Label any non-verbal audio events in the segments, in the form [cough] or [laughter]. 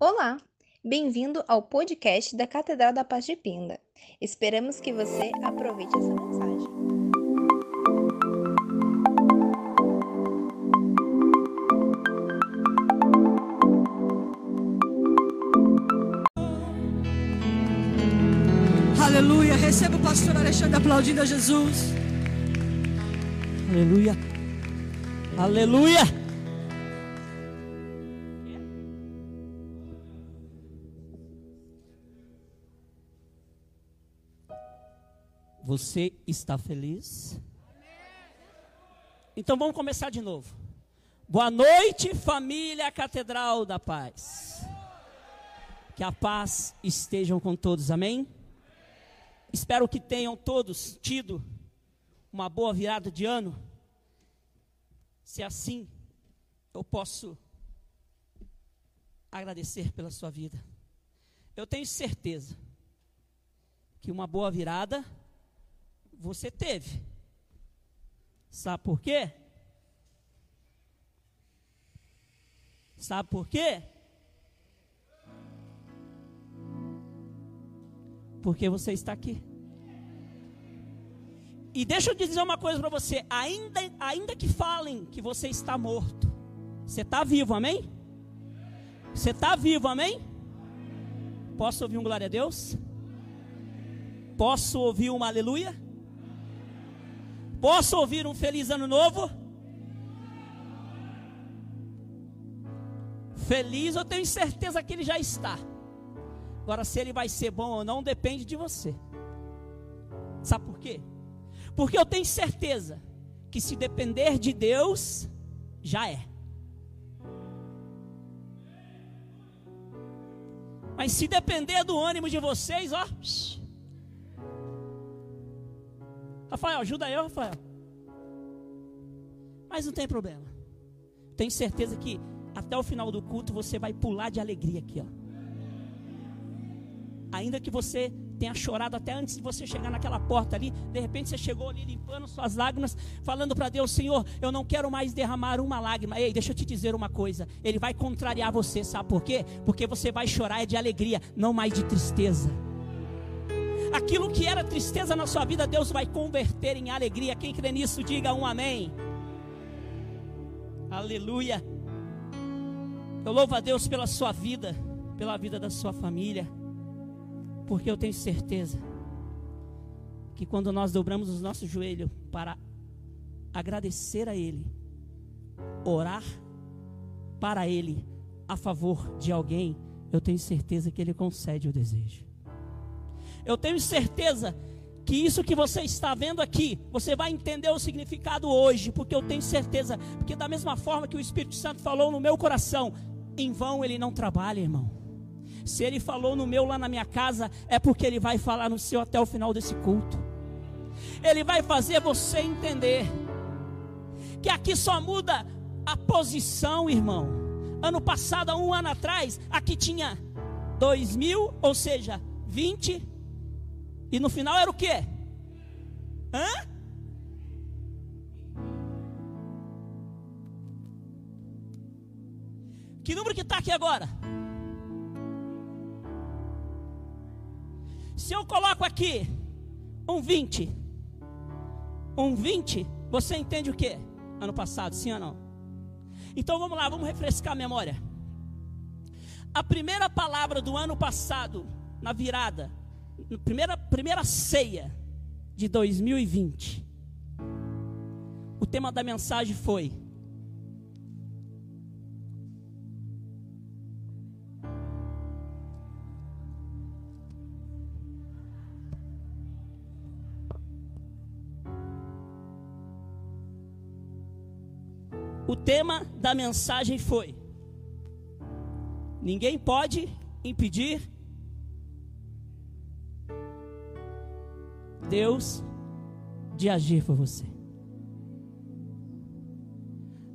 Olá, bem-vindo ao podcast da Catedral da Paz de Pinda. Esperamos que você aproveite essa mensagem. Aleluia. Receba o pastor Alexandre aplaudindo a Jesus. Aleluia. Aleluia. Você está feliz? Então vamos começar de novo. Boa noite, família Catedral da Paz. Que a paz estejam com todos, amém? Espero que tenham todos tido uma boa virada de ano. Se assim, eu posso agradecer pela sua vida. Eu tenho certeza que uma boa virada você teve. Sabe por quê? Sabe por quê? Porque você está aqui. E deixa eu dizer uma coisa para você: ainda, ainda que falem que você está morto, você está vivo, amém? Você está vivo, amém? Posso ouvir um glória a Deus? Posso ouvir uma aleluia? Posso ouvir um feliz ano novo? Feliz, eu tenho certeza que ele já está. Agora, se ele vai ser bom ou não, depende de você. Sabe por quê? Porque eu tenho certeza que se depender de Deus, já é. Mas se depender do ânimo de vocês, ó. Rafael, ajuda eu, Rafael. Mas não tem problema. Tenho certeza que até o final do culto você vai pular de alegria aqui, ó. Ainda que você tenha chorado até antes de você chegar naquela porta ali, de repente você chegou ali limpando suas lágrimas, falando para Deus, Senhor, eu não quero mais derramar uma lágrima. Ei, deixa eu te dizer uma coisa, ele vai contrariar você, sabe por quê? Porque você vai chorar de alegria, não mais de tristeza. Aquilo que era tristeza na sua vida, Deus vai converter em alegria. Quem crê nisso, diga um amém. Aleluia. Eu louvo a Deus pela sua vida, pela vida da sua família, porque eu tenho certeza que quando nós dobramos os nossos joelhos para agradecer a Ele, orar para Ele a favor de alguém, eu tenho certeza que Ele concede o desejo. Eu tenho certeza que isso que você está vendo aqui, você vai entender o significado hoje, porque eu tenho certeza, porque da mesma forma que o Espírito Santo falou no meu coração, em vão ele não trabalha, irmão. Se ele falou no meu lá na minha casa, é porque ele vai falar no seu até o final desse culto. Ele vai fazer você entender que aqui só muda a posição, irmão. Ano passado, um ano atrás, aqui tinha dois mil, ou seja, 20 e no final era o quê? Hã? Que número que está aqui agora? Se eu coloco aqui um 20, um 20, você entende o que? Ano passado, sim ou não? Então vamos lá, vamos refrescar a memória. A primeira palavra do ano passado, na virada, primeira, primeira ceia de 2020, o tema da mensagem foi: O tema da mensagem foi: Ninguém pode impedir Deus de agir por você.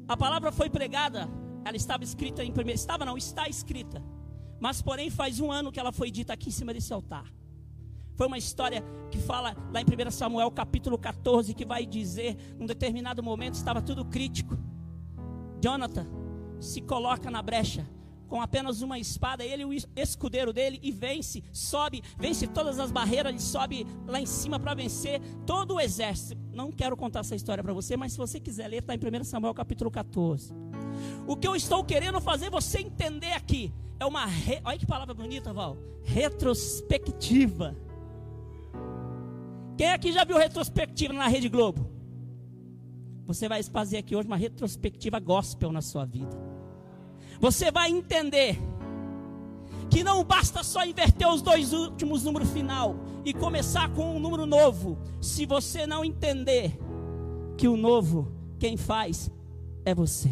A palavra foi pregada, ela estava escrita em primeiro, estava não, está escrita. Mas porém faz um ano que ela foi dita aqui em cima desse altar. Foi uma história que fala lá em 1 Samuel capítulo 14 que vai dizer, num determinado momento estava tudo crítico. Jonathan se coloca na brecha com apenas uma espada, ele o escudeiro dele e vence, sobe, vence todas as barreiras, ele sobe lá em cima para vencer todo o exército. Não quero contar essa história para você, mas se você quiser ler, está em 1 Samuel capítulo 14. O que eu estou querendo fazer você entender aqui é uma. Re... Olha que palavra bonita, Val. Retrospectiva. Quem aqui já viu retrospectiva na Rede Globo? Você vai fazer aqui hoje uma retrospectiva gospel na sua vida. Você vai entender que não basta só inverter os dois últimos números final e começar com um número novo, se você não entender que o novo quem faz é você.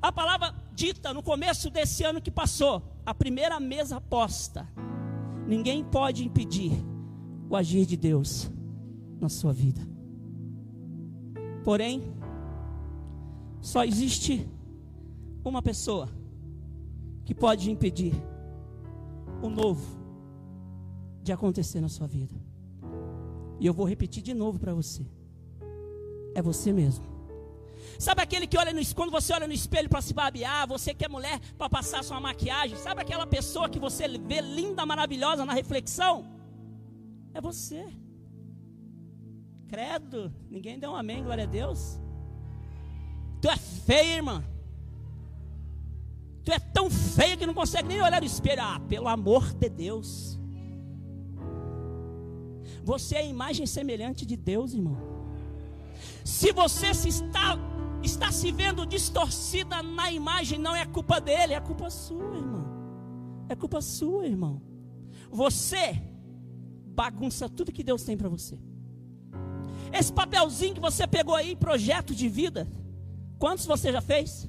A palavra dita no começo desse ano que passou, a primeira mesa posta. Ninguém pode impedir o agir de Deus na sua vida. Porém, só existe uma pessoa que pode impedir o novo de acontecer na sua vida. E eu vou repetir de novo para você. É você mesmo. Sabe aquele que olha no quando você olha no espelho para se babear, você que é mulher para passar sua maquiagem, sabe aquela pessoa que você vê linda, maravilhosa na reflexão? É você. Credo, ninguém deu um amém, glória a Deus. Tu é feia, irmã. Tu é tão feia que não consegue nem olhar no espelho. Ah, pelo amor de Deus. Você é a imagem semelhante de Deus, irmão. Se você se está está se vendo distorcida na imagem, não é culpa dele, é culpa sua, irmão. É culpa sua, irmão. Você bagunça tudo que Deus tem para você. Esse papelzinho que você pegou aí, projeto de vida, quantos você já fez?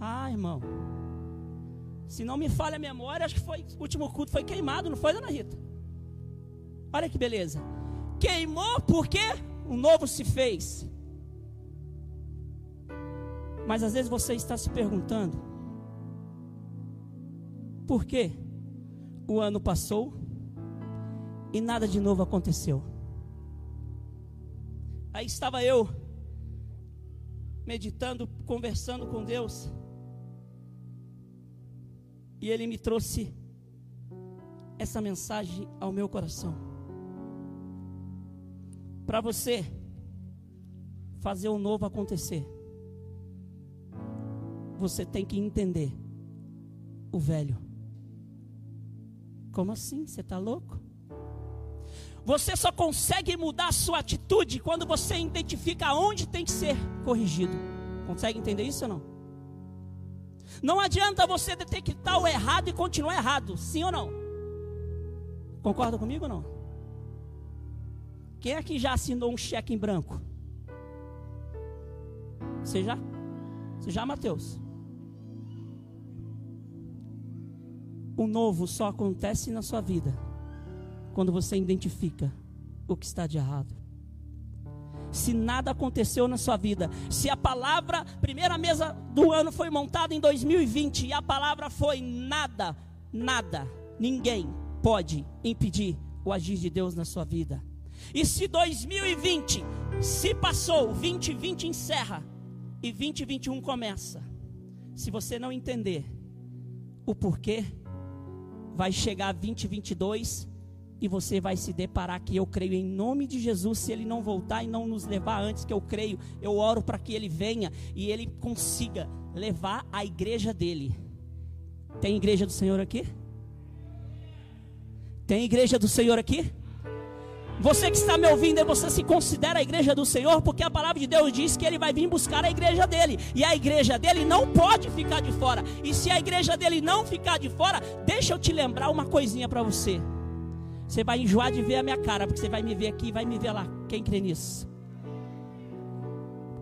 Ah, irmão. Se não me falha a memória, acho que foi o último culto foi queimado, não foi, dona Rita? Olha que beleza. Queimou porque um novo se fez. Mas às vezes você está se perguntando: por que o ano passou e nada de novo aconteceu? Aí estava eu meditando, conversando com Deus, e Ele me trouxe essa mensagem ao meu coração. Para você fazer o novo acontecer você tem que entender o velho. Como assim? Você está louco? Você só consegue mudar a sua atitude quando você identifica onde tem que ser corrigido. Consegue entender isso ou não? Não adianta você detectar o errado e continuar errado, sim ou não? Concorda comigo ou não? Quem aqui já assinou um cheque em branco? Você já? Você já, Mateus? O novo só acontece na sua vida quando você identifica o que está de errado. Se nada aconteceu na sua vida, se a palavra, primeira mesa do ano foi montada em 2020 e a palavra foi nada, nada, ninguém pode impedir o agir de Deus na sua vida. E se 2020 se passou, 2020 encerra e 2021 começa. Se você não entender o porquê, vai chegar 2022 e você vai se deparar que eu creio em nome de Jesus, se ele não voltar e não nos levar antes que eu creio, eu oro para que ele venha e ele consiga levar a igreja dele. Tem igreja do Senhor aqui? Tem igreja do Senhor aqui? Você que está me ouvindo, você se considera a igreja do Senhor, porque a palavra de Deus diz que ele vai vir buscar a igreja dele, e a igreja dele não pode ficar de fora. E se a igreja dele não ficar de fora, deixa eu te lembrar uma coisinha para você. Você vai enjoar de ver a minha cara, porque você vai me ver aqui e vai me ver lá. Quem crê nisso?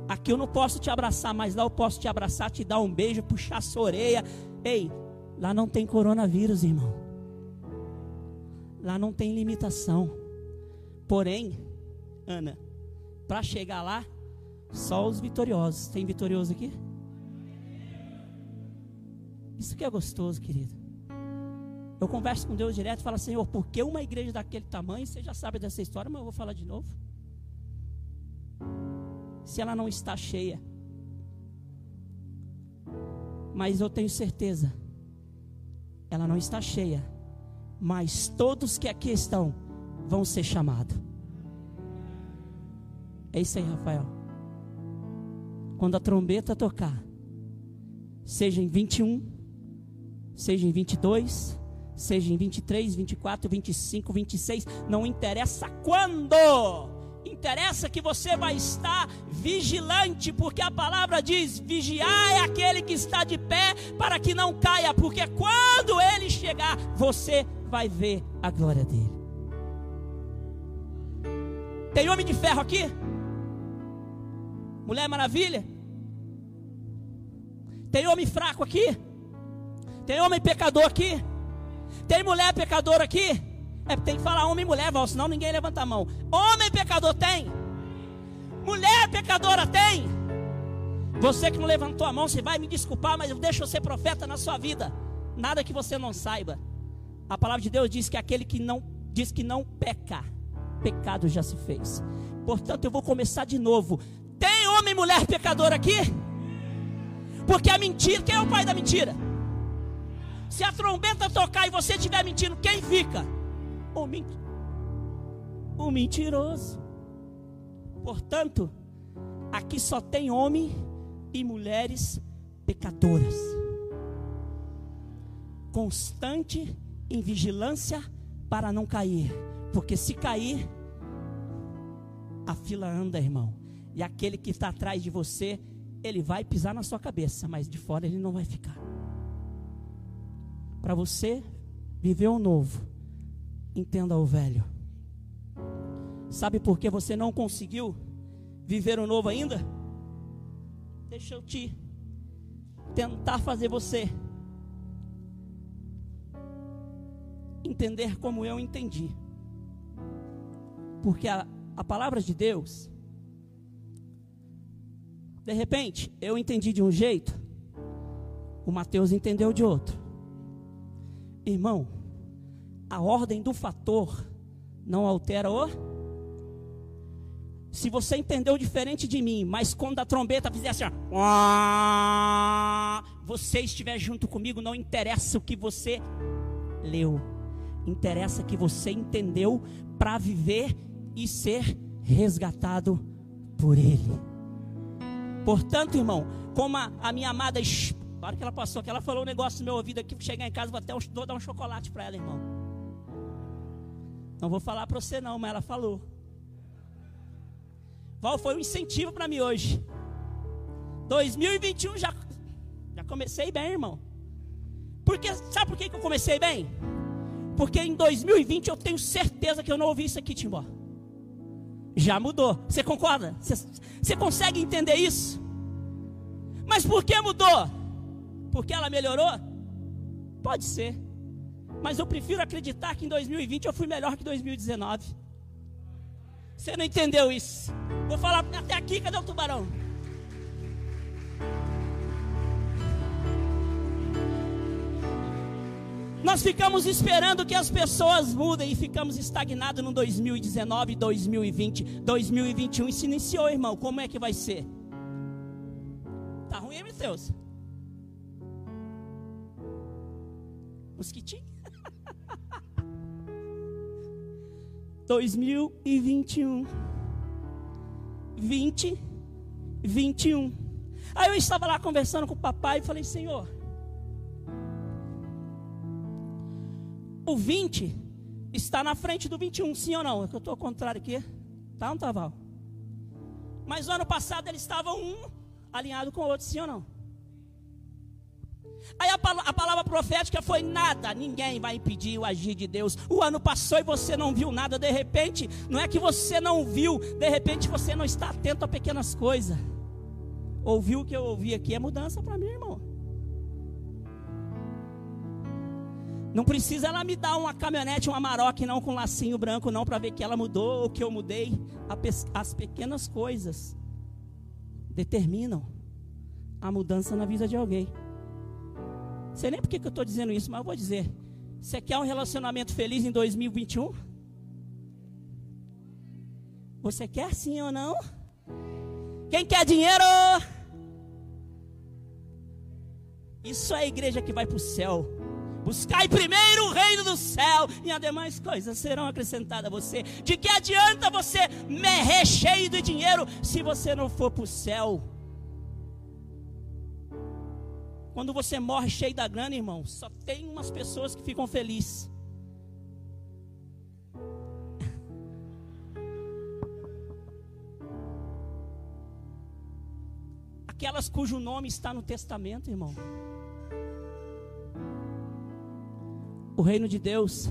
Aqui eu não posso te abraçar, mas lá eu posso te abraçar, te dar um beijo, puxar sua orelha. Ei, lá não tem coronavírus, irmão. Lá não tem limitação. Porém, Ana, para chegar lá, só os vitoriosos. Tem vitorioso aqui? Isso que é gostoso, querido. Eu converso com Deus direto e falo, Senhor, por que uma igreja daquele tamanho? Você já sabe dessa história, mas eu vou falar de novo. Se ela não está cheia. Mas eu tenho certeza, ela não está cheia, mas todos que aqui estão vão ser chamados. É isso aí, Rafael. Quando a trombeta tocar, seja em 21, seja em 22, seja em 23, 24, 25, 26, não interessa quando. Interessa que você vai estar vigilante, porque a palavra diz: vigiar é aquele que está de pé para que não caia, porque quando ele chegar, você vai ver a glória dele. Tem homem de ferro aqui? Mulher Maravilha? Tem homem fraco aqui? Tem homem pecador aqui? Tem mulher pecadora aqui? É, tem que falar homem e mulher, Val, senão ninguém levanta a mão. Homem pecador tem? Mulher pecadora tem? Você que não levantou a mão, você vai me desculpar, mas eu deixo eu ser profeta na sua vida. Nada que você não saiba. A palavra de Deus diz que aquele que não diz que não peca, pecado já se fez. Portanto, eu vou começar de novo. Tem homem e mulher pecador aqui? Porque a mentira, quem é o pai da mentira? Se a trombeta tocar e você estiver mentindo, quem fica? O, ment... o mentiroso. Portanto, aqui só tem homem e mulheres pecadoras. Constante em vigilância para não cair. Porque se cair, a fila anda, irmão. E aquele que está atrás de você, ele vai pisar na sua cabeça, mas de fora ele não vai ficar. Para você viver o novo, entenda o velho. Sabe por que você não conseguiu viver o novo ainda? Deixa eu te tentar fazer você entender como eu entendi. Porque a, a palavra de Deus, de repente, eu entendi de um jeito, o Mateus entendeu de outro. Irmão, a ordem do fator não altera o. Se você entendeu diferente de mim, mas quando a trombeta fizer assim, ó, você estiver junto comigo, não interessa o que você leu interessa que você entendeu para viver e ser resgatado por Ele. Portanto, irmão, como a, a minha amada, a hora que ela passou, que ela falou um negócio no meu ouvido aqui, chegar em casa, vou até um, vou dar um chocolate para ela, irmão. Não vou falar para você não, mas ela falou. Val foi um incentivo para mim hoje. 2021 já, já comecei bem, irmão. Porque, sabe por que, que eu comecei bem? Porque em 2020 eu tenho certeza que eu não ouvi isso aqui, Timbó. Já mudou. Você concorda? Você, você consegue entender isso? Mas por que mudou? Porque ela melhorou? Pode ser. Mas eu prefiro acreditar que em 2020 eu fui melhor que 2019. Você não entendeu isso? Vou falar até aqui, cadê o tubarão? Nós ficamos esperando que as pessoas mudem e ficamos estagnados no 2019, 2020, 2021 e se iniciou, irmão. Como é que vai ser? Tá ruim, Mateus? Mosquitinho? 2021 20 21 Aí eu estava lá conversando com o papai e falei, Senhor, o 20 está na frente do 21, sim ou não? É que eu estou ao contrário aqui. Tá, não tá, Val? Mas o ano passado eles estavam um alinhado com o outro, sim ou não? Aí a, a, palavra profética foi nada, ninguém vai impedir o agir de Deus. O ano passou e você não viu nada, de repente, não é que você não viu, de repente você não está atento a pequenas coisas. Ouviu o que eu ouvi aqui é mudança para mim, irmão. Não precisa ela me dar uma caminhonete, uma Amarok, não com lacinho branco, não, para ver que ela mudou ou que eu mudei. As pequenas coisas determinam a mudança na vida de alguém. Sei nem por que eu estou dizendo isso, mas eu vou dizer. Você quer um relacionamento feliz em 2021? Você quer sim ou não? Quem quer dinheiro? Isso é a igreja que vai para o céu. Buscai primeiro o reino do céu e as demais coisas serão acrescentadas a você. De que adianta você me cheio de dinheiro se você não for para o céu? Quando você morre cheio da grana, irmão, só tem umas pessoas que ficam felizes. [laughs] Aquelas cujo nome está no testamento, irmão. O reino de Deus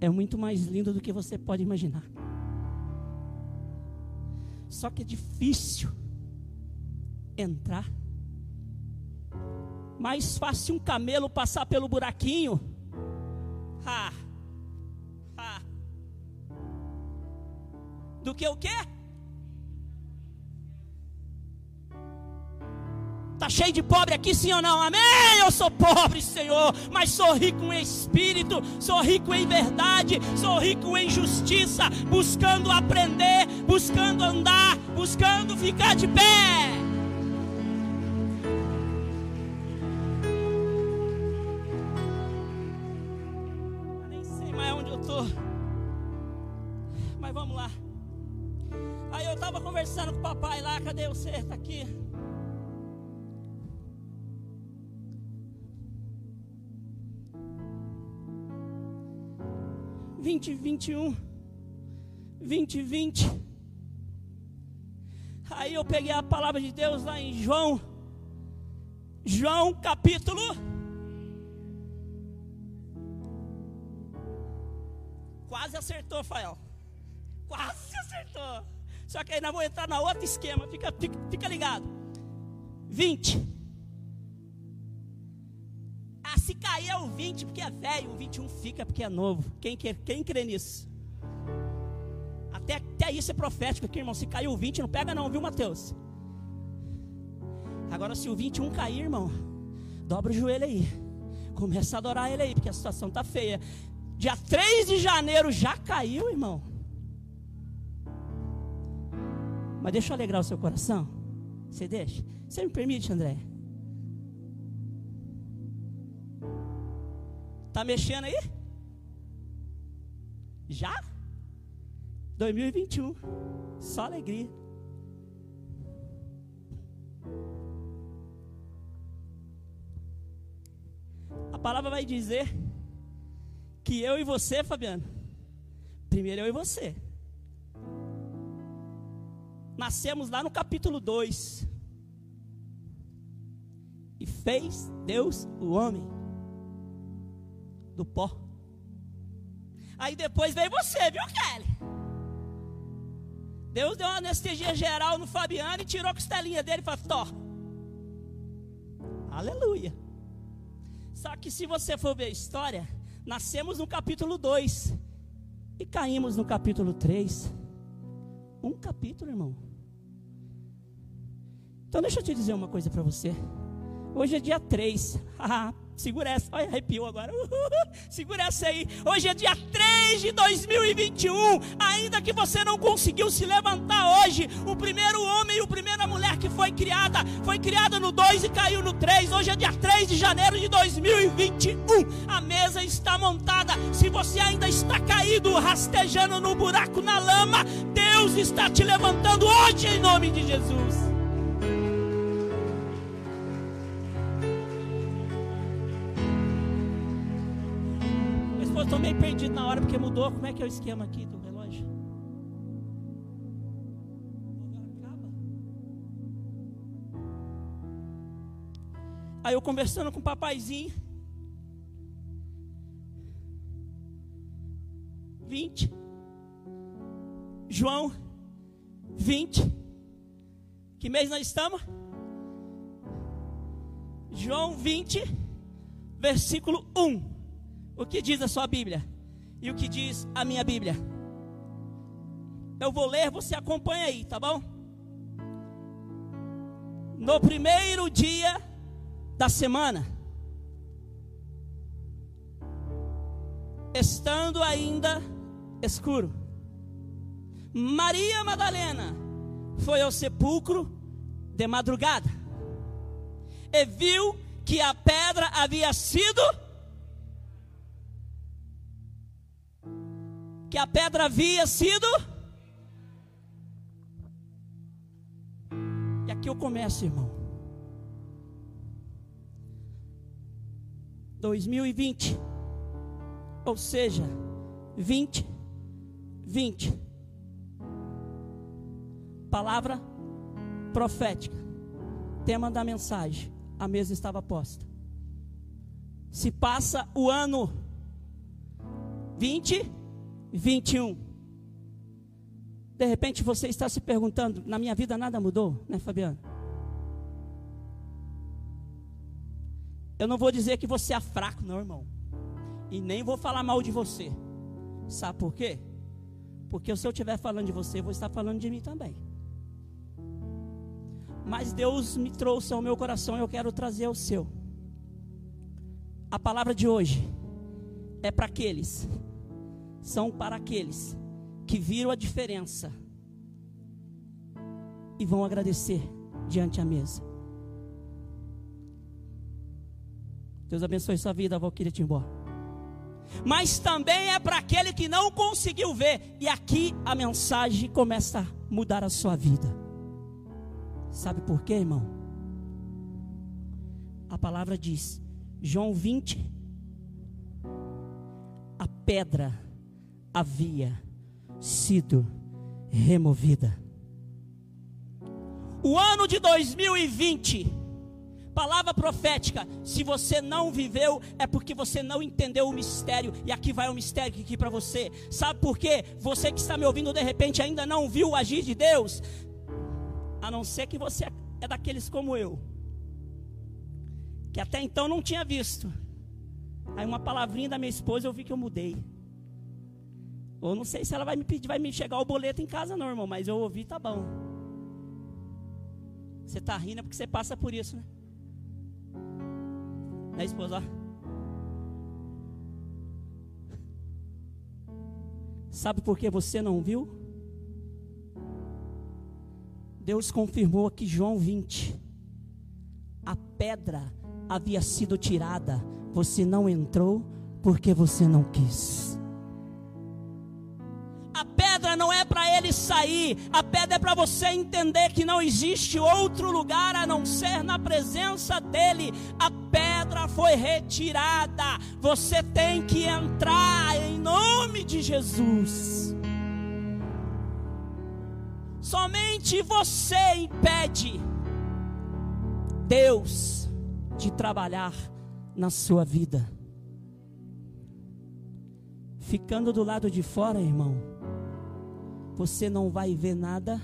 é muito mais lindo do que você pode imaginar. Só que é difícil entrar. Mais fácil um camelo passar pelo buraquinho. Ha, ha. Do que o quê? Está cheio de pobre aqui, sim ou não? Amém? Eu sou pobre, Senhor, mas sou rico em espírito, sou rico em verdade, sou rico em justiça, buscando aprender, buscando andar, buscando ficar de pé. 2021, 2020. Aí eu peguei a palavra de Deus lá em João, João capítulo. Quase acertou, Fael. Quase acertou. Só que aí nós vamos entrar na outro esquema. Fica, fica, fica ligado. 20. Ah, se cair é o 20 porque é velho, o 21 fica porque é novo. Quem, quer, quem crê nisso? Até, até isso é profético aqui, irmão. Se cair o 20, não pega não, viu, Mateus? Agora, se o 21 cair, irmão, dobra o joelho aí. Começa a adorar ele aí, porque a situação tá feia. Dia 3 de janeiro já caiu, irmão. Mas deixa eu alegrar o seu coração. Você deixa? Você me permite, André? Tá mexendo aí? Já? 2021. Só alegria. A palavra vai dizer que eu e você, Fabiano, primeiro eu e você, nascemos lá no capítulo 2. E fez Deus o homem do pó. Aí depois veio você, viu, Kelly? Deus deu uma anestesia geral no Fabiano e tirou a costelinha dele e falou: Tó. Aleluia. Só que se você for ver a história, nascemos no capítulo 2 e caímos no capítulo 3. Um capítulo, irmão. Então deixa eu te dizer uma coisa para você. Hoje é dia 3. [laughs] Segura essa, olha, arrepiou agora. Segura essa aí. Hoje é dia 3 de 2021. Ainda que você não conseguiu se levantar hoje, o primeiro homem e a primeira mulher que foi criada, foi criada no 2 e caiu no 3. Hoje é dia 3 de janeiro de 2021. A mesa está montada. Se você ainda está caído, rastejando no buraco na lama, Deus está te levantando hoje em nome de Jesus. Meio perdido na hora porque mudou. Como é que é o esquema aqui do relógio? Aí eu conversando com o papaizinho. 20. João 20. Que mês nós estamos? João 20, versículo 1 o que diz a sua Bíblia e o que diz a minha Bíblia. Eu vou ler, você acompanha aí, tá bom? No primeiro dia da semana, estando ainda escuro, Maria Madalena foi ao sepulcro de madrugada e viu que a pedra havia sido que a pedra havia sido E aqui eu começo, irmão. 2020. Ou seja, 20 20. Palavra profética. Tema da mensagem. A mesa estava posta. Se passa o ano 20, 21. De repente você está se perguntando: na minha vida nada mudou, né, Fabiano? Eu não vou dizer que você é fraco, não, irmão. E nem vou falar mal de você. Sabe por quê? Porque se eu estiver falando de você, eu vou estar falando de mim também. Mas Deus me trouxe ao meu coração e eu quero trazer ao seu. A palavra de hoje é para aqueles, são para aqueles que viram a diferença e vão agradecer diante da mesa. Deus abençoe sua vida, Valquíria Timbó mas também é para aquele que não conseguiu ver. E aqui a mensagem começa a mudar a sua vida. Sabe por quê, irmão? A palavra diz, João 20, a pedra havia sido removida. O ano de 2020 Palavra profética, se você não viveu, é porque você não entendeu o mistério. E aqui vai o um mistério aqui para você. Sabe por quê? Você que está me ouvindo de repente ainda não viu o agir de Deus. A não ser que você é daqueles como eu, que até então não tinha visto. Aí uma palavrinha da minha esposa eu vi que eu mudei. Ou não sei se ela vai me pedir, vai me chegar o boleto em casa, não, irmão, mas eu ouvi, tá bom. Você está rindo porque você passa por isso, né? Né, esposa? Sabe por que você não viu? Deus confirmou que João 20, a pedra havia sido tirada, você não entrou porque você não quis. Ele sair, a pedra é para você entender que não existe outro lugar a não ser na presença dele. A pedra foi retirada, você tem que entrar em nome de Jesus. Somente você impede Deus de trabalhar na sua vida. Ficando do lado de fora, irmão você não vai ver nada,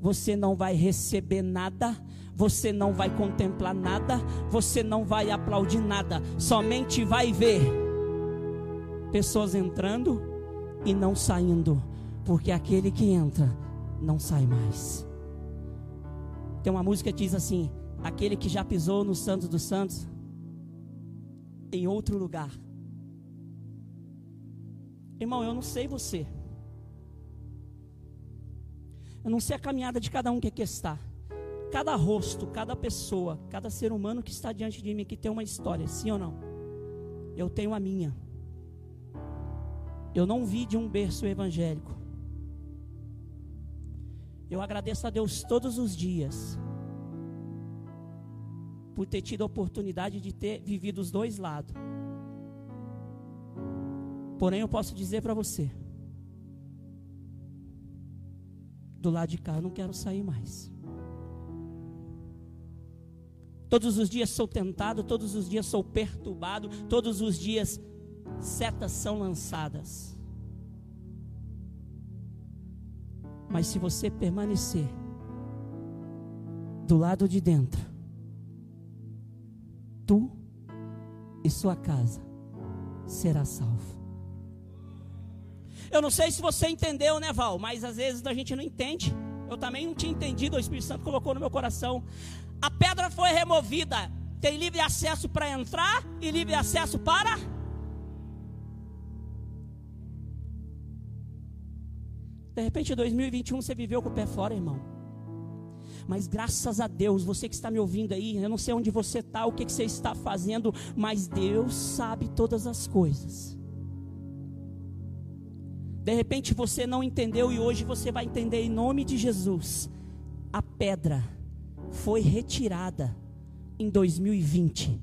você não vai receber nada, você não vai contemplar nada, você não vai aplaudir nada, somente vai ver pessoas entrando e não saindo, porque aquele que entra não sai mais. Tem uma música que diz assim: aquele que já pisou no Santos dos Santos, em outro lugar. Irmão, eu não sei você. Eu não sei a caminhada de cada um que aqui está. Cada rosto, cada pessoa, cada ser humano que está diante de mim que tem uma história, sim ou não? Eu tenho a minha. Eu não vi de um berço evangélico. Eu agradeço a Deus todos os dias por ter tido a oportunidade de ter vivido os dois lados. Porém, eu posso dizer para você, do lado de cá, eu não quero sair mais. Todos os dias sou tentado, todos os dias sou perturbado, todos os dias setas são lançadas. Mas se você permanecer do lado de dentro, tu e sua casa será salvo. Eu não sei se você entendeu, né, Val? Mas às vezes a gente não entende. Eu também não tinha entendido, o Espírito Santo colocou no meu coração. A pedra foi removida. Tem livre acesso para entrar e livre acesso para. De repente, em 2021 você viveu com o pé fora, irmão. Mas graças a Deus, você que está me ouvindo aí, eu não sei onde você está, o que, que você está fazendo, mas Deus sabe todas as coisas. De repente você não entendeu e hoje você vai entender em nome de Jesus. A pedra foi retirada em 2020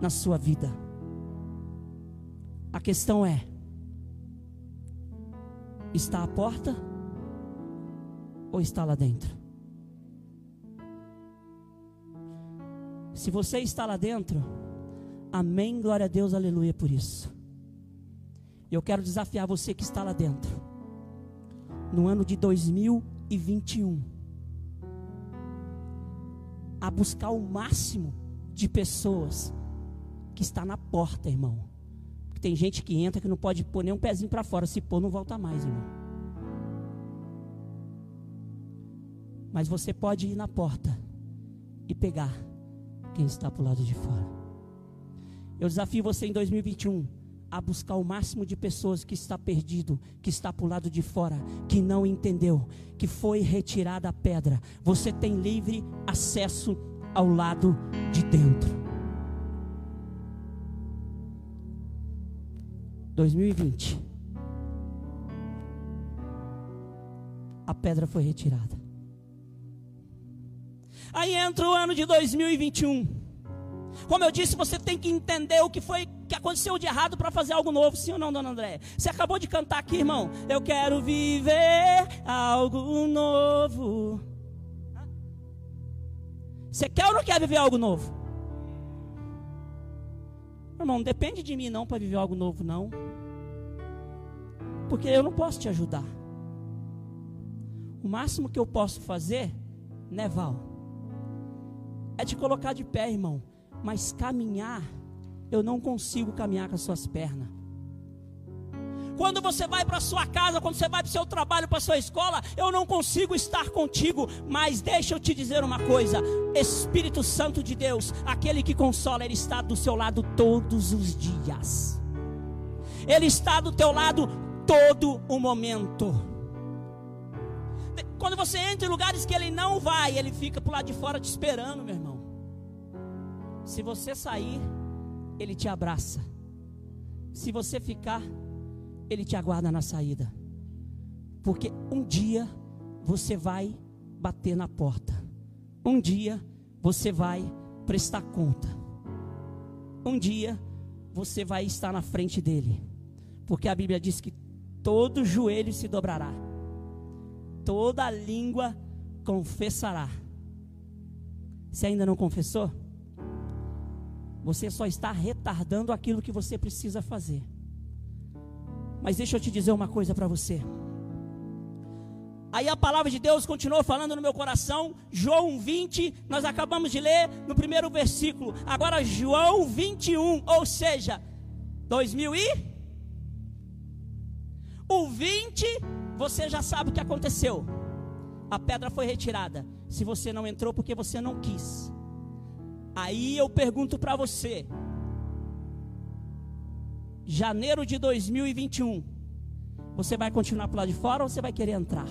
na sua vida. A questão é: está à porta ou está lá dentro? Se você está lá dentro, amém, glória a Deus, aleluia por isso. Eu quero desafiar você que está lá dentro, no ano de 2021, a buscar o máximo de pessoas que está na porta, irmão. Porque tem gente que entra que não pode pôr nem um pezinho para fora, se pôr não volta mais, irmão. Mas você pode ir na porta e pegar quem está para o lado de fora. Eu desafio você em 2021 a buscar o máximo de pessoas que está perdido, que está para o lado de fora, que não entendeu, que foi retirada a pedra. Você tem livre acesso ao lado de dentro. 2020. A pedra foi retirada. Aí entra o ano de 2021. Como eu disse, você tem que entender o que foi que aconteceu de errado para fazer algo novo, sim ou não, dona André? Você acabou de cantar aqui, irmão. Eu quero viver algo novo. Você quer ou não quer viver algo novo? Irmão, não depende de mim não para viver algo novo, não. Porque eu não posso te ajudar. O máximo que eu posso fazer, né, Val? É te colocar de pé, irmão mas caminhar, eu não consigo caminhar com as suas pernas. Quando você vai para sua casa, quando você vai para o seu trabalho, para sua escola, eu não consigo estar contigo, mas deixa eu te dizer uma coisa: Espírito Santo de Deus, aquele que consola, ele está do seu lado todos os dias. Ele está do teu lado todo o momento. Quando você entra em lugares que ele não vai, ele fica por lá de fora te esperando, meu irmão. Se você sair, ele te abraça. Se você ficar, ele te aguarda na saída. Porque um dia você vai bater na porta. Um dia você vai prestar conta. Um dia você vai estar na frente dele. Porque a Bíblia diz que todo joelho se dobrará. Toda língua confessará. Se ainda não confessou? Você só está retardando aquilo que você precisa fazer. Mas deixa eu te dizer uma coisa para você. Aí a palavra de Deus continuou falando no meu coração, João 20, nós acabamos de ler no primeiro versículo. Agora João 21, ou seja, 2000 e o 20, você já sabe o que aconteceu. A pedra foi retirada. Se você não entrou porque você não quis. Aí eu pergunto para você, janeiro de 2021, você vai continuar por lá de fora ou você vai querer entrar?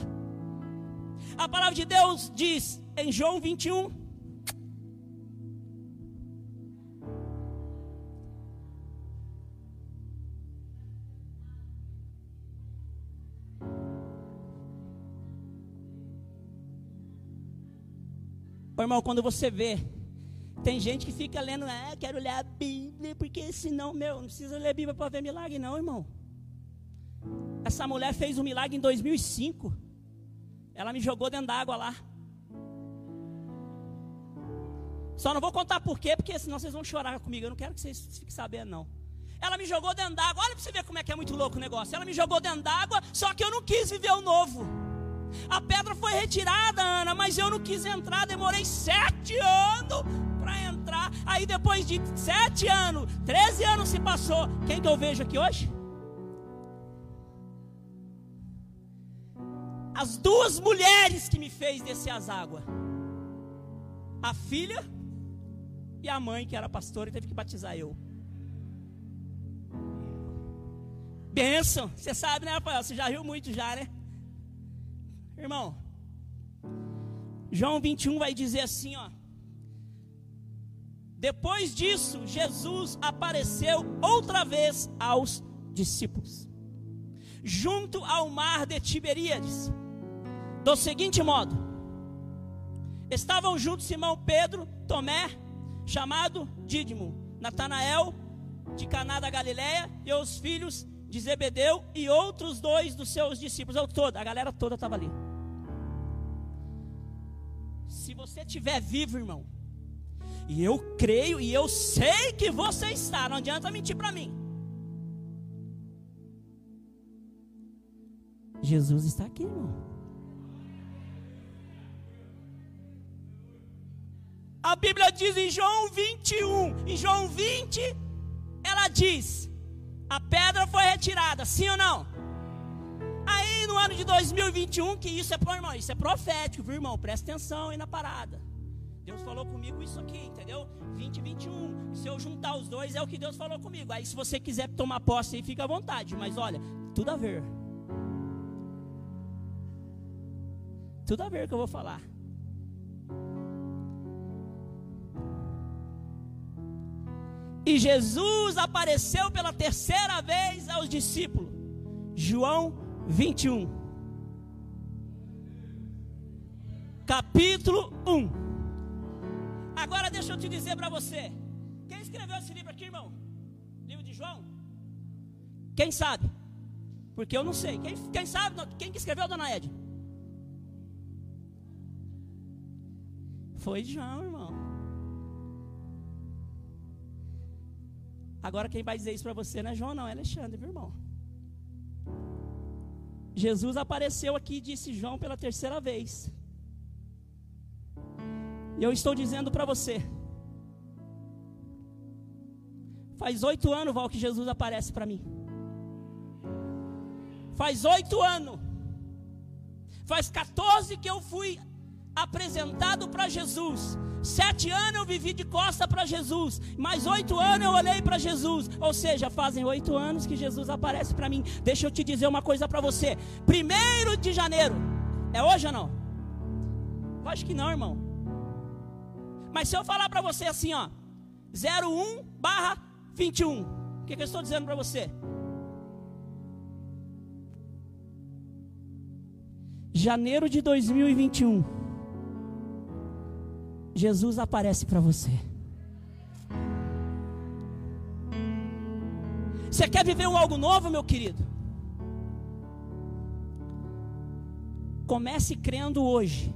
A palavra de Deus diz em João 21, irmão, quando você vê tem gente que fica lendo, ah, quero ler a Bíblia, porque senão, meu, não precisa ler a Bíblia para ver milagre, não, irmão. Essa mulher fez um milagre em 2005. Ela me jogou dentro d'água lá. Só não vou contar por quê, porque senão vocês vão chorar comigo. Eu não quero que vocês fiquem sabendo, não. Ela me jogou dentro d'água. Olha para você ver como é que é muito louco o negócio. Ela me jogou dentro d'água, só que eu não quis viver o novo. A pedra foi retirada, Ana, mas eu não quis entrar. Demorei sete anos para entrar. Aí depois de sete anos, 13 anos se passou. Quem que eu vejo aqui hoje? As duas mulheres que me fez descer as águas. A filha e a mãe, que era pastora e teve que batizar eu. Benção. Você sabe, né, Rafael? Você já riu muito já, né? Irmão, João 21 vai dizer assim, ó. Depois disso, Jesus apareceu outra vez aos discípulos, junto ao mar de Tiberíades, do seguinte modo: estavam juntos Simão Pedro, Tomé, chamado Dídimo, Natanael, de Caná da Galileia, e os filhos de Zebedeu e outros dois dos seus discípulos, a galera toda estava ali. Se você estiver vivo, irmão, e eu creio e eu sei que você está. Não adianta mentir para mim. Jesus está aqui, irmão. A Bíblia diz em João 21, em João 20, ela diz: a pedra foi retirada, sim ou não? Aí no ano de 2021, que isso é, irmão, isso é profético, viu, irmão? Presta atenção aí na parada. Deus falou comigo isso aqui, entendeu? 20 21. Se eu juntar os dois, é o que Deus falou comigo. Aí, se você quiser tomar posse aí, fica à vontade. Mas olha, tudo a ver. Tudo a ver que eu vou falar. E Jesus apareceu pela terceira vez aos discípulos. João 21. Capítulo 1. Agora deixa eu te dizer para você. Quem escreveu esse livro aqui, irmão? Livro de João? Quem sabe? Porque eu não sei. Quem, quem sabe? Quem que escreveu, dona Ed? Foi João, irmão. Agora quem vai dizer isso para você não é João, não, é Alexandre, meu irmão. Jesus apareceu aqui e disse João pela terceira vez. E eu estou dizendo para você. Faz oito anos, Val, que Jesus aparece para mim. Faz oito anos. Faz 14 que eu fui apresentado para Jesus. Sete anos eu vivi de costa para Jesus. Mais oito anos eu olhei para Jesus. Ou seja, fazem oito anos que Jesus aparece para mim. Deixa eu te dizer uma coisa para você. Primeiro de janeiro. É hoje ou não? Eu acho que não, irmão. Mas se eu falar para você assim, ó, 01 barra 21, o que, que eu estou dizendo para você? Janeiro de 2021, Jesus aparece para você. Você quer viver um algo novo, meu querido? Comece crendo hoje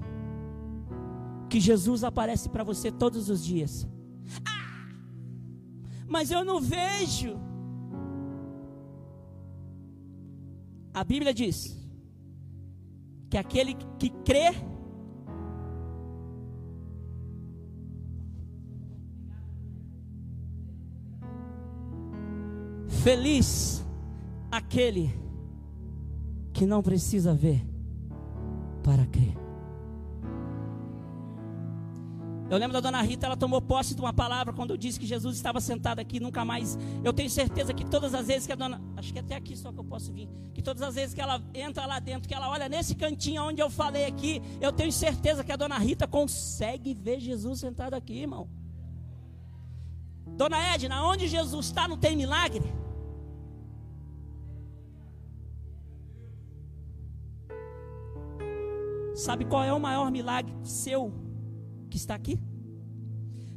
que Jesus aparece para você todos os dias. Ah, mas eu não vejo. A Bíblia diz que aquele que crê Feliz aquele que não precisa ver para crer. Eu lembro da dona Rita, ela tomou posse de uma palavra quando eu disse que Jesus estava sentado aqui, nunca mais. Eu tenho certeza que todas as vezes que a dona. Acho que até aqui só que eu posso vir. Que todas as vezes que ela entra lá dentro, que ela olha nesse cantinho onde eu falei aqui, eu tenho certeza que a dona Rita consegue ver Jesus sentado aqui, irmão. Dona Edna, onde Jesus está, não tem milagre? Sabe qual é o maior milagre seu? Que está aqui?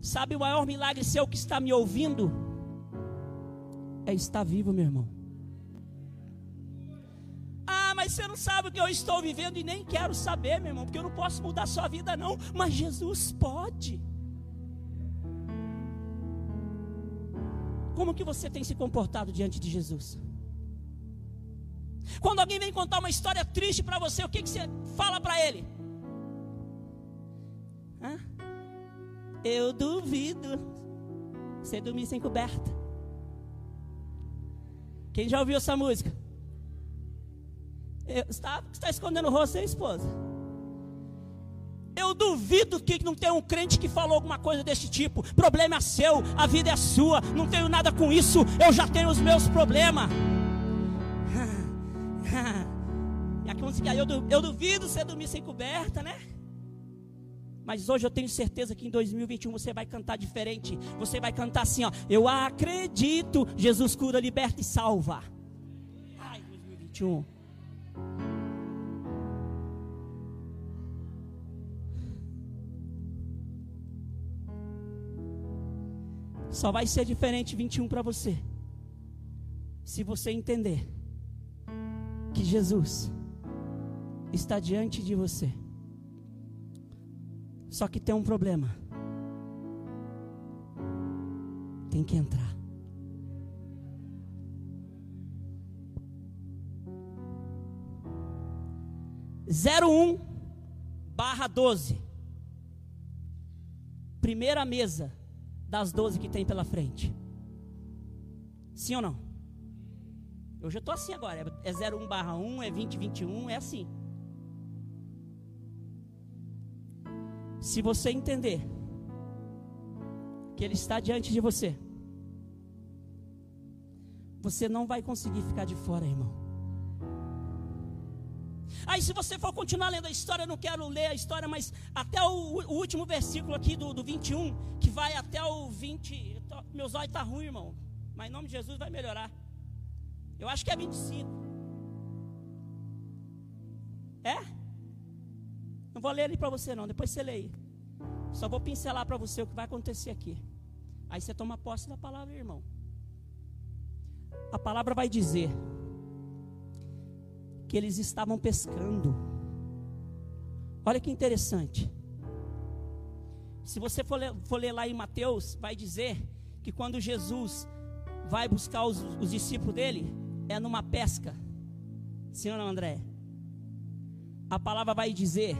Sabe o maior milagre seu que está me ouvindo? É estar vivo, meu irmão. Ah, mas você não sabe o que eu estou vivendo e nem quero saber, meu irmão, porque eu não posso mudar sua vida, não. Mas Jesus pode. Como que você tem se comportado diante de Jesus? Quando alguém vem contar uma história triste para você, o que, que você fala para ele? Eu duvido você dormir sem coberta. Quem já ouviu essa música? Eu, está, está escondendo o rosto, seu esposa. Eu duvido que não tem um crente que falou alguma coisa desse tipo. Problema é seu, a vida é sua, não tenho nada com isso, eu já tenho os meus problemas. [laughs] A música, eu, eu duvido você dormir sem coberta, né? Mas hoje eu tenho certeza que em 2021 você vai cantar diferente. Você vai cantar assim, ó. Eu acredito, Jesus cura, liberta e salva. Ai, 2021. Só vai ser diferente 21 para você. Se você entender que Jesus está diante de você. Só que tem um problema. Tem que entrar. Zero um barra doze. Primeira mesa das 12 que tem pela frente. Sim ou não? Eu já estou assim agora. É 01 barra 1, é 20, 21, é assim. Se você entender que Ele está diante de você, você não vai conseguir ficar de fora, irmão. Aí, se você for continuar lendo a história, eu não quero ler a história, mas até o, o último versículo aqui do, do 21, que vai até o 20. Tô, meus olhos estão tá ruins, irmão. Mas em nome de Jesus vai melhorar. Eu acho que é 25. Não vou ler ele para você, não. Depois você lê aí. Só vou pincelar para você o que vai acontecer aqui. Aí você toma posse da palavra, irmão. A palavra vai dizer que eles estavam pescando. Olha que interessante. Se você for ler, for ler lá em Mateus, vai dizer que quando Jesus vai buscar os, os discípulos dele, é numa pesca. Não, André? A palavra vai dizer.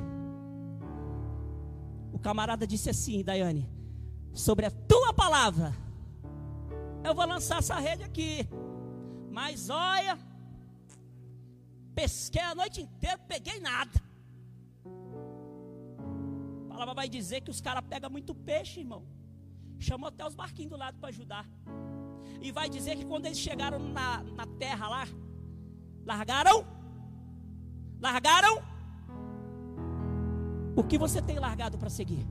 O camarada disse assim, Daiane, sobre a tua palavra, eu vou lançar essa rede aqui. Mas olha, pesquei a noite inteira, peguei nada. A palavra vai dizer que os caras pegam muito peixe, irmão. Chamou até os barquinhos do lado para ajudar. E vai dizer que quando eles chegaram na, na terra lá, largaram? Largaram? O que você tem largado para seguir?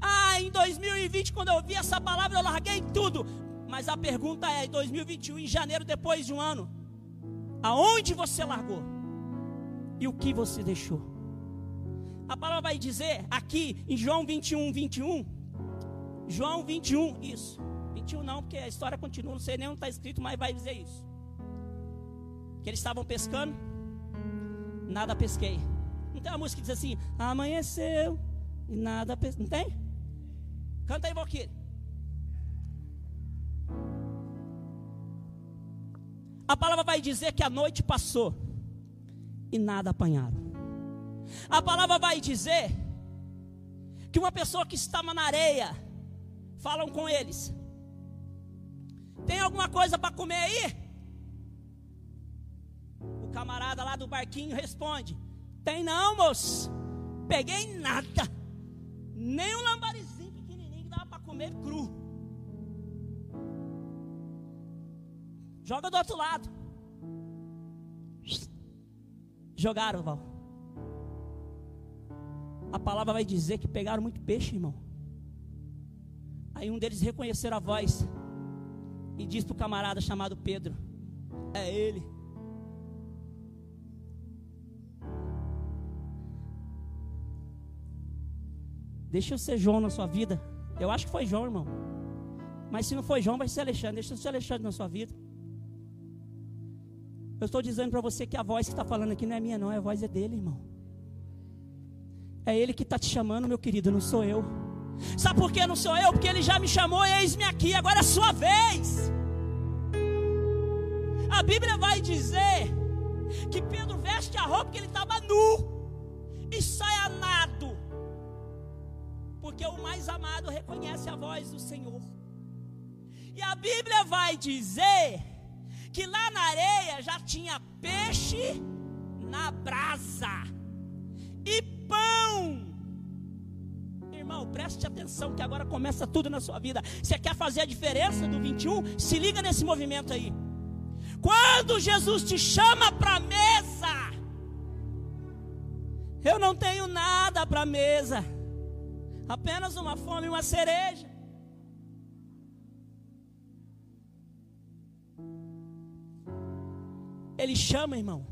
Ah, em 2020, quando eu ouvi essa palavra, eu larguei tudo. Mas a pergunta é: em 2021, em janeiro, depois de um ano, aonde você largou? E o que você deixou? A palavra vai dizer aqui em João 21, 21. João 21, isso. 21 não, porque a história continua, não sei nem onde está escrito, mas vai dizer isso. Que eles estavam pescando, nada pesquei. Não tem uma música que diz assim: amanheceu e nada pesquei. Não tem? Canta aí, Valquíria. A palavra vai dizer que a noite passou e nada apanharam. A palavra vai dizer que uma pessoa que estava na areia, falam com eles: Tem alguma coisa para comer aí? Camarada lá do barquinho responde: Tem não, moço. Peguei nada. Nem um lambarizinho pequenininho que dava para comer cru. Joga do outro lado. Jogaram, Val. A palavra vai dizer que pegaram muito peixe, irmão. Aí um deles reconheceram a voz e disse para o camarada chamado Pedro: É ele. Deixa eu ser João na sua vida. Eu acho que foi João, irmão. Mas se não foi João, vai ser Alexandre. Deixa eu ser Alexandre na sua vida. Eu estou dizendo para você que a voz que está falando aqui não é minha, não, a voz é dele, irmão. É ele que está te chamando, meu querido, não sou eu. Sabe por que não sou eu? Porque ele já me chamou, eis-me aqui, agora é sua vez. A Bíblia vai dizer que Pedro veste a roupa que ele estava nu e sai a nado, porque o mais amado reconhece a voz do Senhor. E a Bíblia vai dizer que lá na areia já tinha peixe na brasa e pão. Irmão, preste atenção que agora começa tudo na sua vida. Você quer fazer a diferença do 21? Se liga nesse movimento aí. Quando Jesus te chama para a mesa, Eu não tenho nada para a mesa, apenas uma fome e uma cereja. Ele chama, irmão.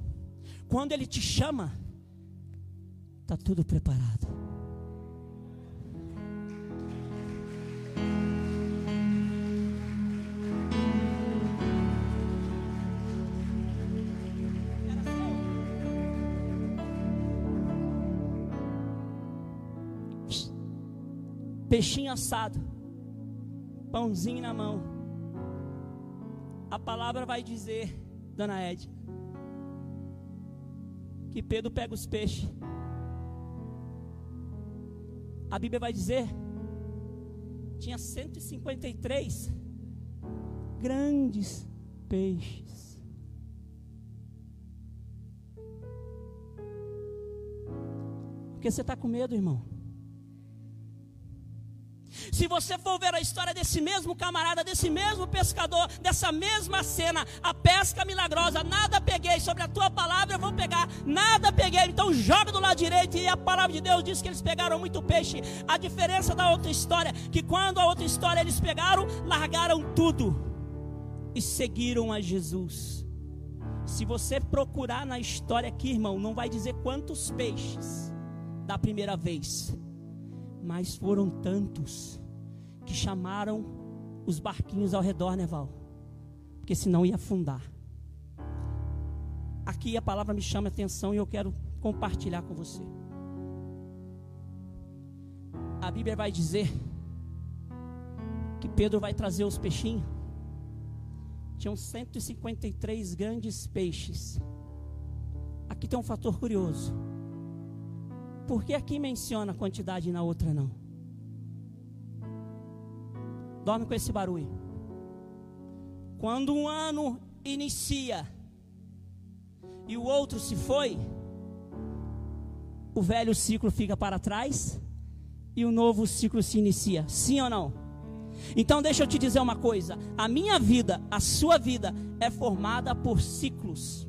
Quando ele te chama, está tudo preparado. Peixinho assado, pãozinho na mão. A palavra vai dizer, dona Ed, que Pedro pega os peixes. A Bíblia vai dizer: tinha 153 grandes peixes. Porque você está com medo, irmão? Se você for ver a história desse mesmo camarada, desse mesmo pescador, dessa mesma cena, a pesca milagrosa, nada peguei, sobre a tua palavra eu vou pegar, nada peguei, então joga do lado direito, e a palavra de Deus diz que eles pegaram muito peixe. A diferença da outra história, que quando a outra história eles pegaram, largaram tudo e seguiram a Jesus. Se você procurar na história aqui, irmão, não vai dizer quantos peixes da primeira vez, mas foram tantos que chamaram os barquinhos ao redor, né, Val? Porque senão ia afundar. Aqui a palavra me chama a atenção e eu quero compartilhar com você. A Bíblia vai dizer que Pedro vai trazer os peixinhos. Tinham 153 grandes peixes. Aqui tem um fator curioso. Por que aqui menciona a quantidade e na outra não? Dorme com esse barulho. Quando um ano inicia e o outro se foi, o velho ciclo fica para trás e o novo ciclo se inicia. Sim ou não? Então deixa eu te dizer uma coisa: a minha vida, a sua vida é formada por ciclos.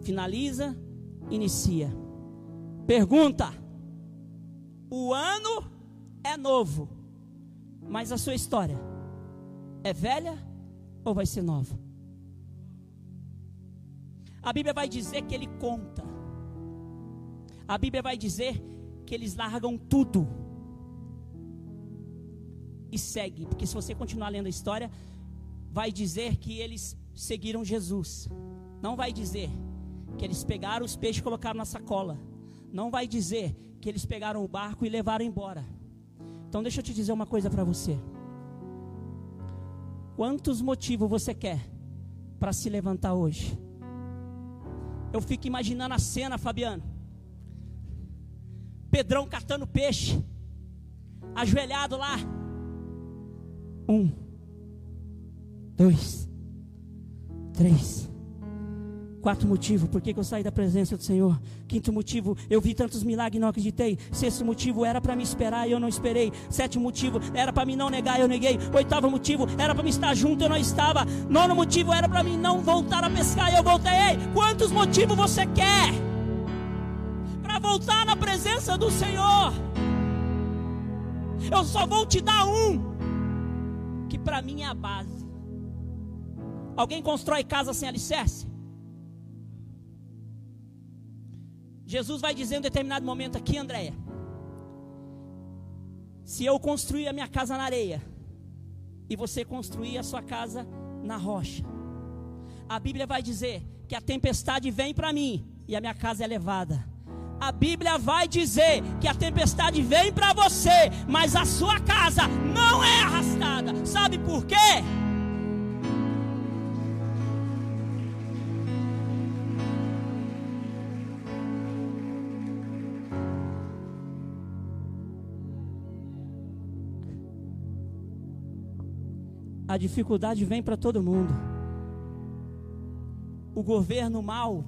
Finaliza, inicia. Pergunta: o ano é novo, mas a sua história é velha ou vai ser nova? A Bíblia vai dizer que ele conta. A Bíblia vai dizer que eles largam tudo e segue, porque se você continuar lendo a história, vai dizer que eles seguiram Jesus. Não vai dizer que eles pegaram os peixes e colocaram na sacola. Não vai dizer que eles pegaram o barco e levaram embora. Então deixa eu te dizer uma coisa para você. Quantos motivos você quer para se levantar hoje? Eu fico imaginando a cena, Fabiano. Pedrão catando peixe, ajoelhado lá. Um, dois, três, quatro motivos por que eu saí da presença do Senhor. Quinto motivo, eu vi tantos milagres e não acreditei. Sexto motivo, era para me esperar e eu não esperei. Sétimo motivo, era para me não negar e eu neguei. Oitavo motivo, era para me estar junto e eu não estava. Nono motivo, era para mim não voltar a pescar e eu voltei. Ei, quantos motivos você quer para voltar na presença do Senhor? Eu só vou te dar um que para mim é a base. Alguém constrói casa sem alicerce? Jesus vai dizer em um determinado momento aqui, Andréia: se eu construir a minha casa na areia e você construir a sua casa na rocha, a Bíblia vai dizer que a tempestade vem para mim e a minha casa é levada. A Bíblia vai dizer que a tempestade vem para você, mas a sua casa não é arrastada. Sabe por quê? A dificuldade vem para todo mundo. O governo mal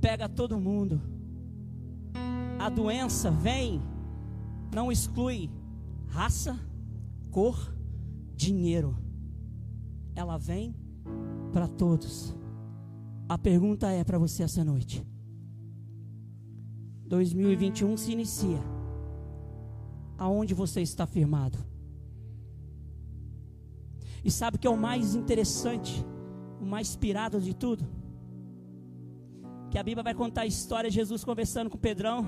pega todo mundo a doença vem, não exclui raça, cor, dinheiro. Ela vem para todos. A pergunta é para você essa noite: 2021 se inicia. Aonde você está firmado? E sabe o que é o mais interessante, o mais inspirado de tudo? Que a Bíblia vai contar a história de Jesus conversando com Pedrão,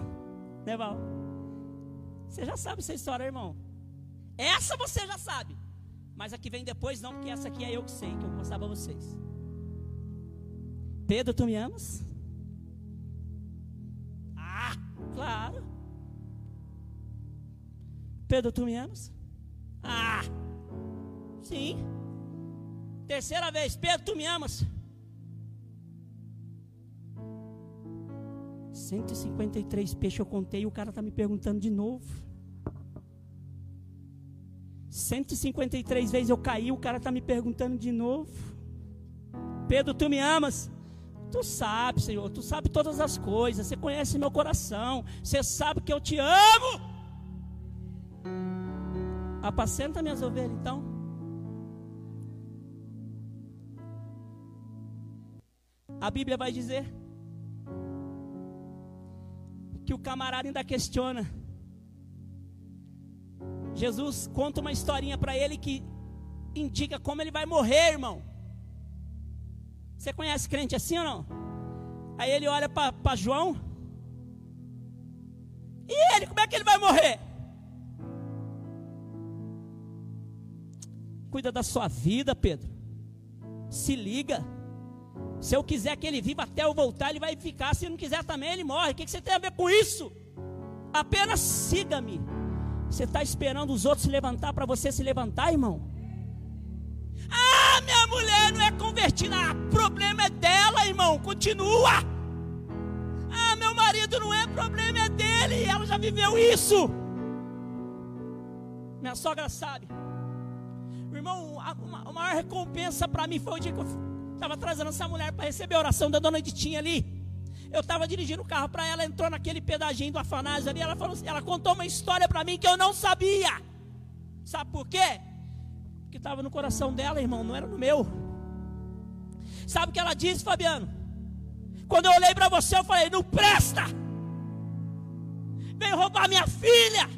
né, Val? Você já sabe essa história, irmão. Essa você já sabe. Mas a que vem depois não, porque essa aqui é eu que sei, que eu vou passar para vocês. Pedro, tu me amas? Ah, claro. Pedro, tu me amas? Ah, sim. Terceira vez, Pedro, tu me amas? 153 peixes eu contei e o cara está me perguntando de novo. 153 vezes eu caí, o cara está me perguntando de novo. Pedro, tu me amas? Tu sabe, Senhor, tu sabe todas as coisas, você conhece meu coração, você sabe que eu te amo. Apacenta minhas ovelhas, então. A Bíblia vai dizer que o camarada ainda questiona. Jesus conta uma historinha para ele que indica como ele vai morrer, irmão. Você conhece crente assim ou não? Aí ele olha para João. E ele, como é que ele vai morrer? Cuida da sua vida, Pedro. Se liga. Se eu quiser que ele viva até eu voltar, ele vai ficar. Se não quiser também, ele morre. O que você tem a ver com isso? Apenas siga-me. Você está esperando os outros se levantar para você se levantar, irmão? Ah, minha mulher não é convertida. Ah, problema é dela, irmão. Continua. Ah, meu marido não é problema, é dele. Ela já viveu isso. Minha sogra sabe. Irmão, a, a maior recompensa para mim foi o dia que eu estava trazendo essa mulher para receber a oração da dona Ditinha ali. Eu estava dirigindo o carro para ela, entrou naquele pedaginho do Afanásio ali. Ela, falou, ela contou uma história para mim que eu não sabia. Sabe por quê? Porque estava no coração dela, irmão, não era no meu. Sabe o que ela disse, Fabiano? Quando eu olhei para você, eu falei: não presta. Veio roubar minha filha,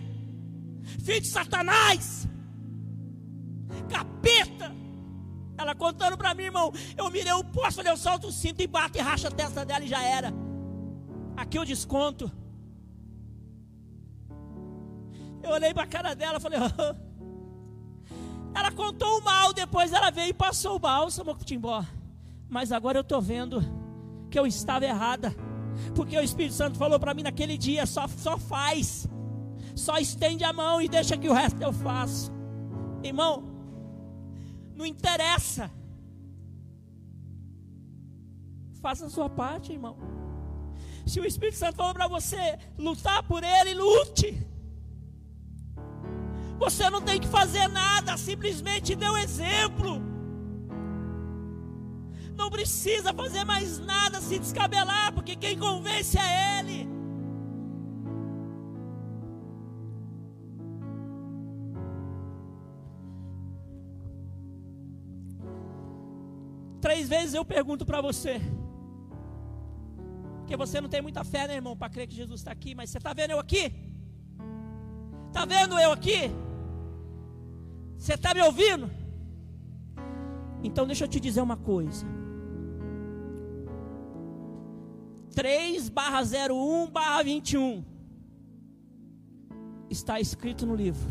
filho de Satanás, capeta. Ela contando para mim, irmão, eu mirei o posto, falei, eu solto o cinto e bato e racha a testa dela e já era. Aqui eu desconto. Eu olhei para a cara dela, falei, oh. ela contou o mal, depois ela veio e passou o bálsamo Timbó. Mas agora eu estou vendo que eu estava errada. Porque o Espírito Santo falou para mim naquele dia: só, só faz, só estende a mão e deixa que o resto eu faço. Irmão, não interessa. Faça a sua parte, irmão. Se o Espírito Santo falou para você lutar por ele, lute. Você não tem que fazer nada, simplesmente dê o um exemplo. Não precisa fazer mais nada, se descabelar, porque quem convence é Ele. Vezes eu pergunto para você. Porque você não tem muita fé, né, irmão, para crer que Jesus está aqui. Mas você está vendo eu aqui? Está vendo eu aqui? Você está me ouvindo? Então deixa eu te dizer uma coisa. 3 barra 01 barra 21 está escrito no livro.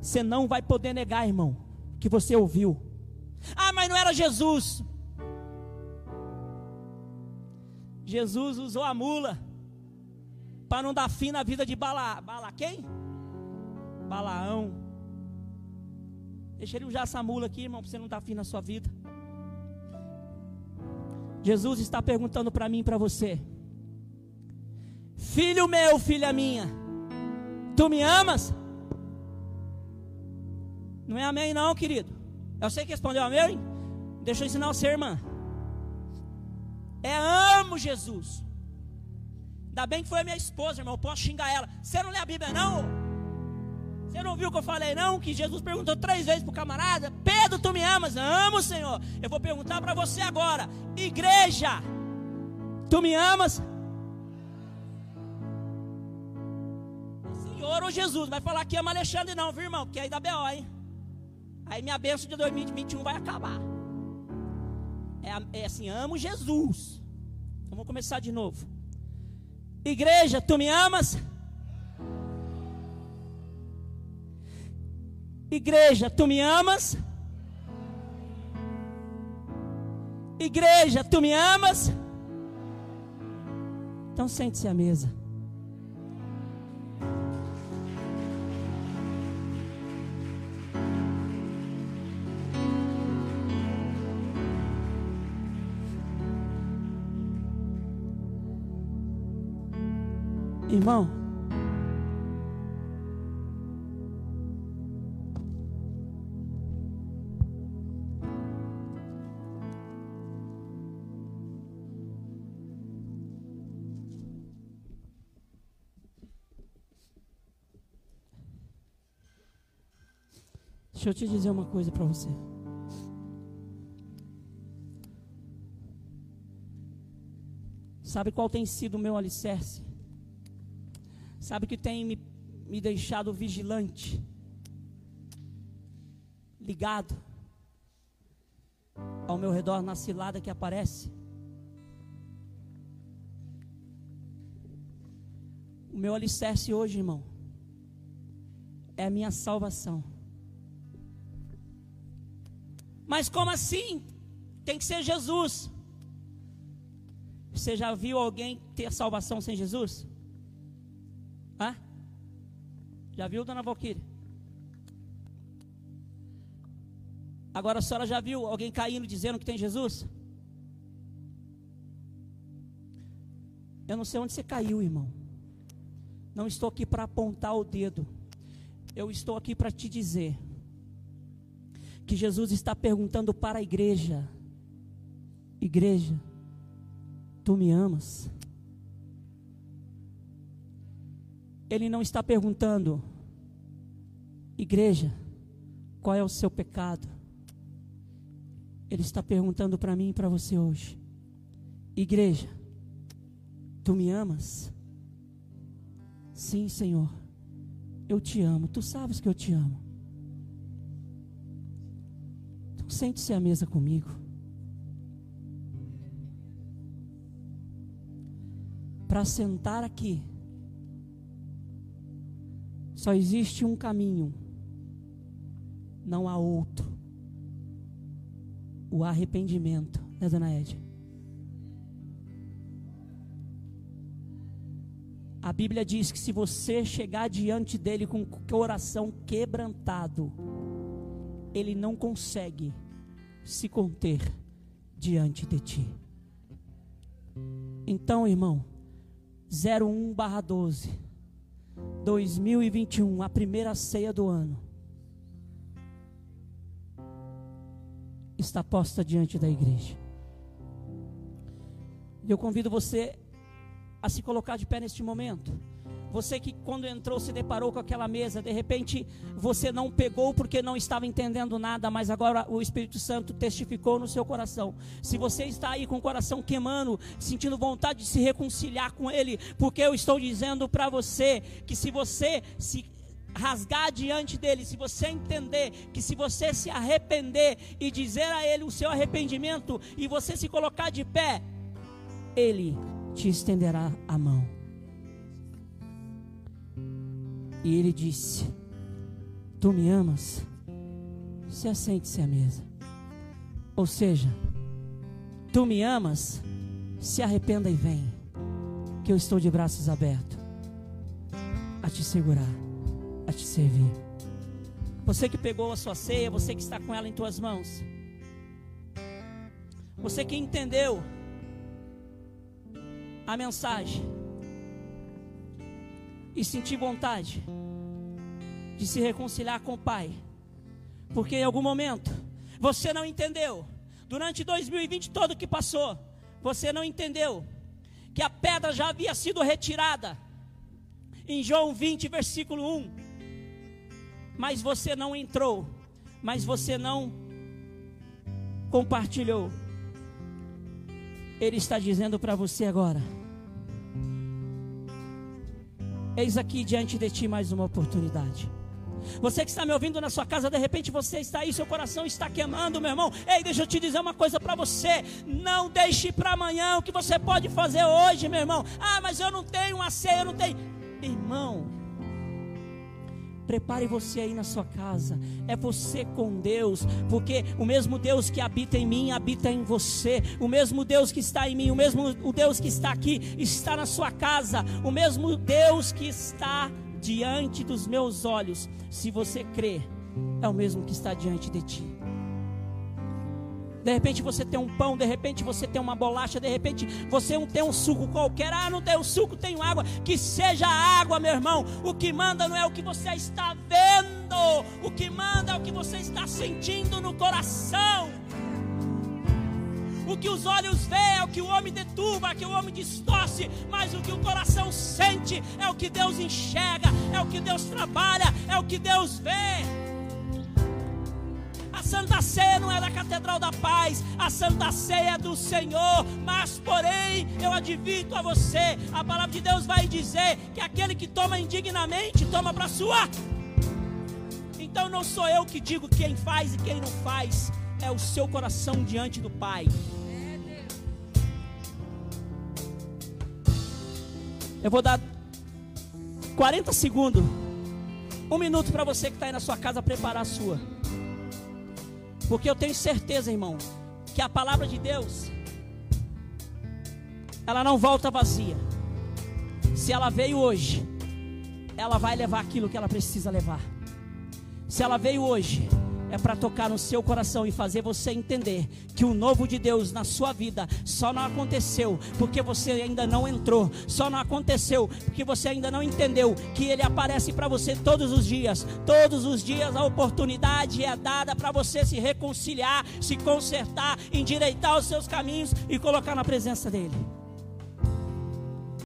Você não vai poder negar, irmão, que você ouviu. Mas não era Jesus. Jesus usou a mula para não dar fim na vida de Bala, Bala quem? Balaão. Deixa ele usar essa mula aqui, irmão, para você não dar fim na sua vida. Jesus está perguntando para mim e para você: Filho meu, filha minha, tu me amas? Não é amém, não, querido. Eu sei que respondeu amém. Deixa eu ensinar você, irmã. É amo Jesus. Ainda bem que foi a minha esposa, irmão. Eu posso xingar ela. Você não lê a Bíblia, não? Você não viu o que eu falei, não? Que Jesus perguntou três vezes para o camarada: Pedro, tu me amas? Amo, Senhor. Eu vou perguntar para você agora: Igreja, tu me amas? Adorou Jesus, vai falar que ama Alexandre não, viu, irmão? Porque aí dá B.O., hein? Aí minha bênção de 2021 vai acabar. É, é assim, amo Jesus. Então vamos começar de novo. Igreja, tu me amas? Igreja, tu me amas? Igreja, tu me amas? Então sente-se à mesa. Irmão, Deixa eu te dizer uma coisa para você. Sabe qual tem sido o meu alicerce? Sabe que tem me, me deixado vigilante, ligado ao meu redor na cilada que aparece? O meu alicerce hoje, irmão, é a minha salvação. Mas como assim? Tem que ser Jesus. Você já viu alguém ter salvação sem Jesus? Hã? Já viu, dona Valquíria? Agora a senhora já viu alguém caindo dizendo que tem Jesus? Eu não sei onde você caiu, irmão. Não estou aqui para apontar o dedo. Eu estou aqui para te dizer que Jesus está perguntando para a igreja: Igreja, tu me amas? Ele não está perguntando, igreja, qual é o seu pecado? Ele está perguntando para mim e para você hoje, igreja, tu me amas? Sim, Senhor, eu te amo, tu sabes que eu te amo. Sente-se à mesa comigo. Para sentar aqui, só existe um caminho, não há outro. O arrependimento, né, dona Ed? A Bíblia diz que se você chegar diante dele com o coração quebrantado, ele não consegue se conter diante de ti. Então, irmão, 01/12 2021, a primeira ceia do ano, está posta diante da igreja. Eu convido você a se colocar de pé neste momento. Você que quando entrou se deparou com aquela mesa, de repente você não pegou porque não estava entendendo nada, mas agora o Espírito Santo testificou no seu coração. Se você está aí com o coração queimando, sentindo vontade de se reconciliar com Ele, porque eu estou dizendo para você que se você se rasgar diante dele, se você entender que se você se arrepender e dizer a ele o seu arrependimento e você se colocar de pé, ele te estenderá a mão. E ele disse: Tu me amas? Se assente-se à mesa. Ou seja, tu me amas? Se arrependa e vem, que eu estou de braços abertos a te segurar, a te servir. Você que pegou a sua ceia, você que está com ela em tuas mãos, você que entendeu a mensagem, e sentir vontade de se reconciliar com o Pai, porque em algum momento você não entendeu, durante 2020 todo que passou, você não entendeu que a pedra já havia sido retirada, em João 20, versículo 1, mas você não entrou, mas você não compartilhou. Ele está dizendo para você agora: Eis aqui diante de ti mais uma oportunidade. Você que está me ouvindo na sua casa, de repente você está aí, seu coração está queimando, meu irmão. Ei, deixa eu te dizer uma coisa para você. Não deixe para amanhã o que você pode fazer hoje, meu irmão. Ah, mas eu não tenho uma ceia, eu não tenho. Irmão, Prepare você aí na sua casa. É você com Deus, porque o mesmo Deus que habita em mim habita em você. O mesmo Deus que está em mim, o mesmo o Deus que está aqui está na sua casa. O mesmo Deus que está diante dos meus olhos, se você crê, é o mesmo que está diante de ti. De repente você tem um pão, de repente você tem uma bolacha, de repente você tem um suco qualquer. Ah, não tem um suco, tenho água. Que seja água, meu irmão. O que manda não é o que você está vendo, o que manda é o que você está sentindo no coração. O que os olhos veem é o que o homem deturba, é o que o homem distorce, mas o que o coração sente é o que Deus enxerga, é o que Deus trabalha, é o que Deus vê. Santa Ceia não é da Catedral da Paz, a Santa Ceia é do Senhor, mas porém eu advirto a você, a palavra de Deus vai dizer que aquele que toma indignamente toma para sua. Então não sou eu que digo quem faz e quem não faz, é o seu coração diante do Pai. Eu vou dar 40 segundos, um minuto para você que está aí na sua casa preparar a sua. Porque eu tenho certeza, irmão, que a palavra de Deus, ela não volta vazia. Se ela veio hoje, ela vai levar aquilo que ela precisa levar. Se ela veio hoje, é para tocar no seu coração e fazer você entender que o novo de Deus na sua vida só não aconteceu porque você ainda não entrou, só não aconteceu porque você ainda não entendeu que ele aparece para você todos os dias. Todos os dias a oportunidade é dada para você se reconciliar, se consertar, endireitar os seus caminhos e colocar na presença dele.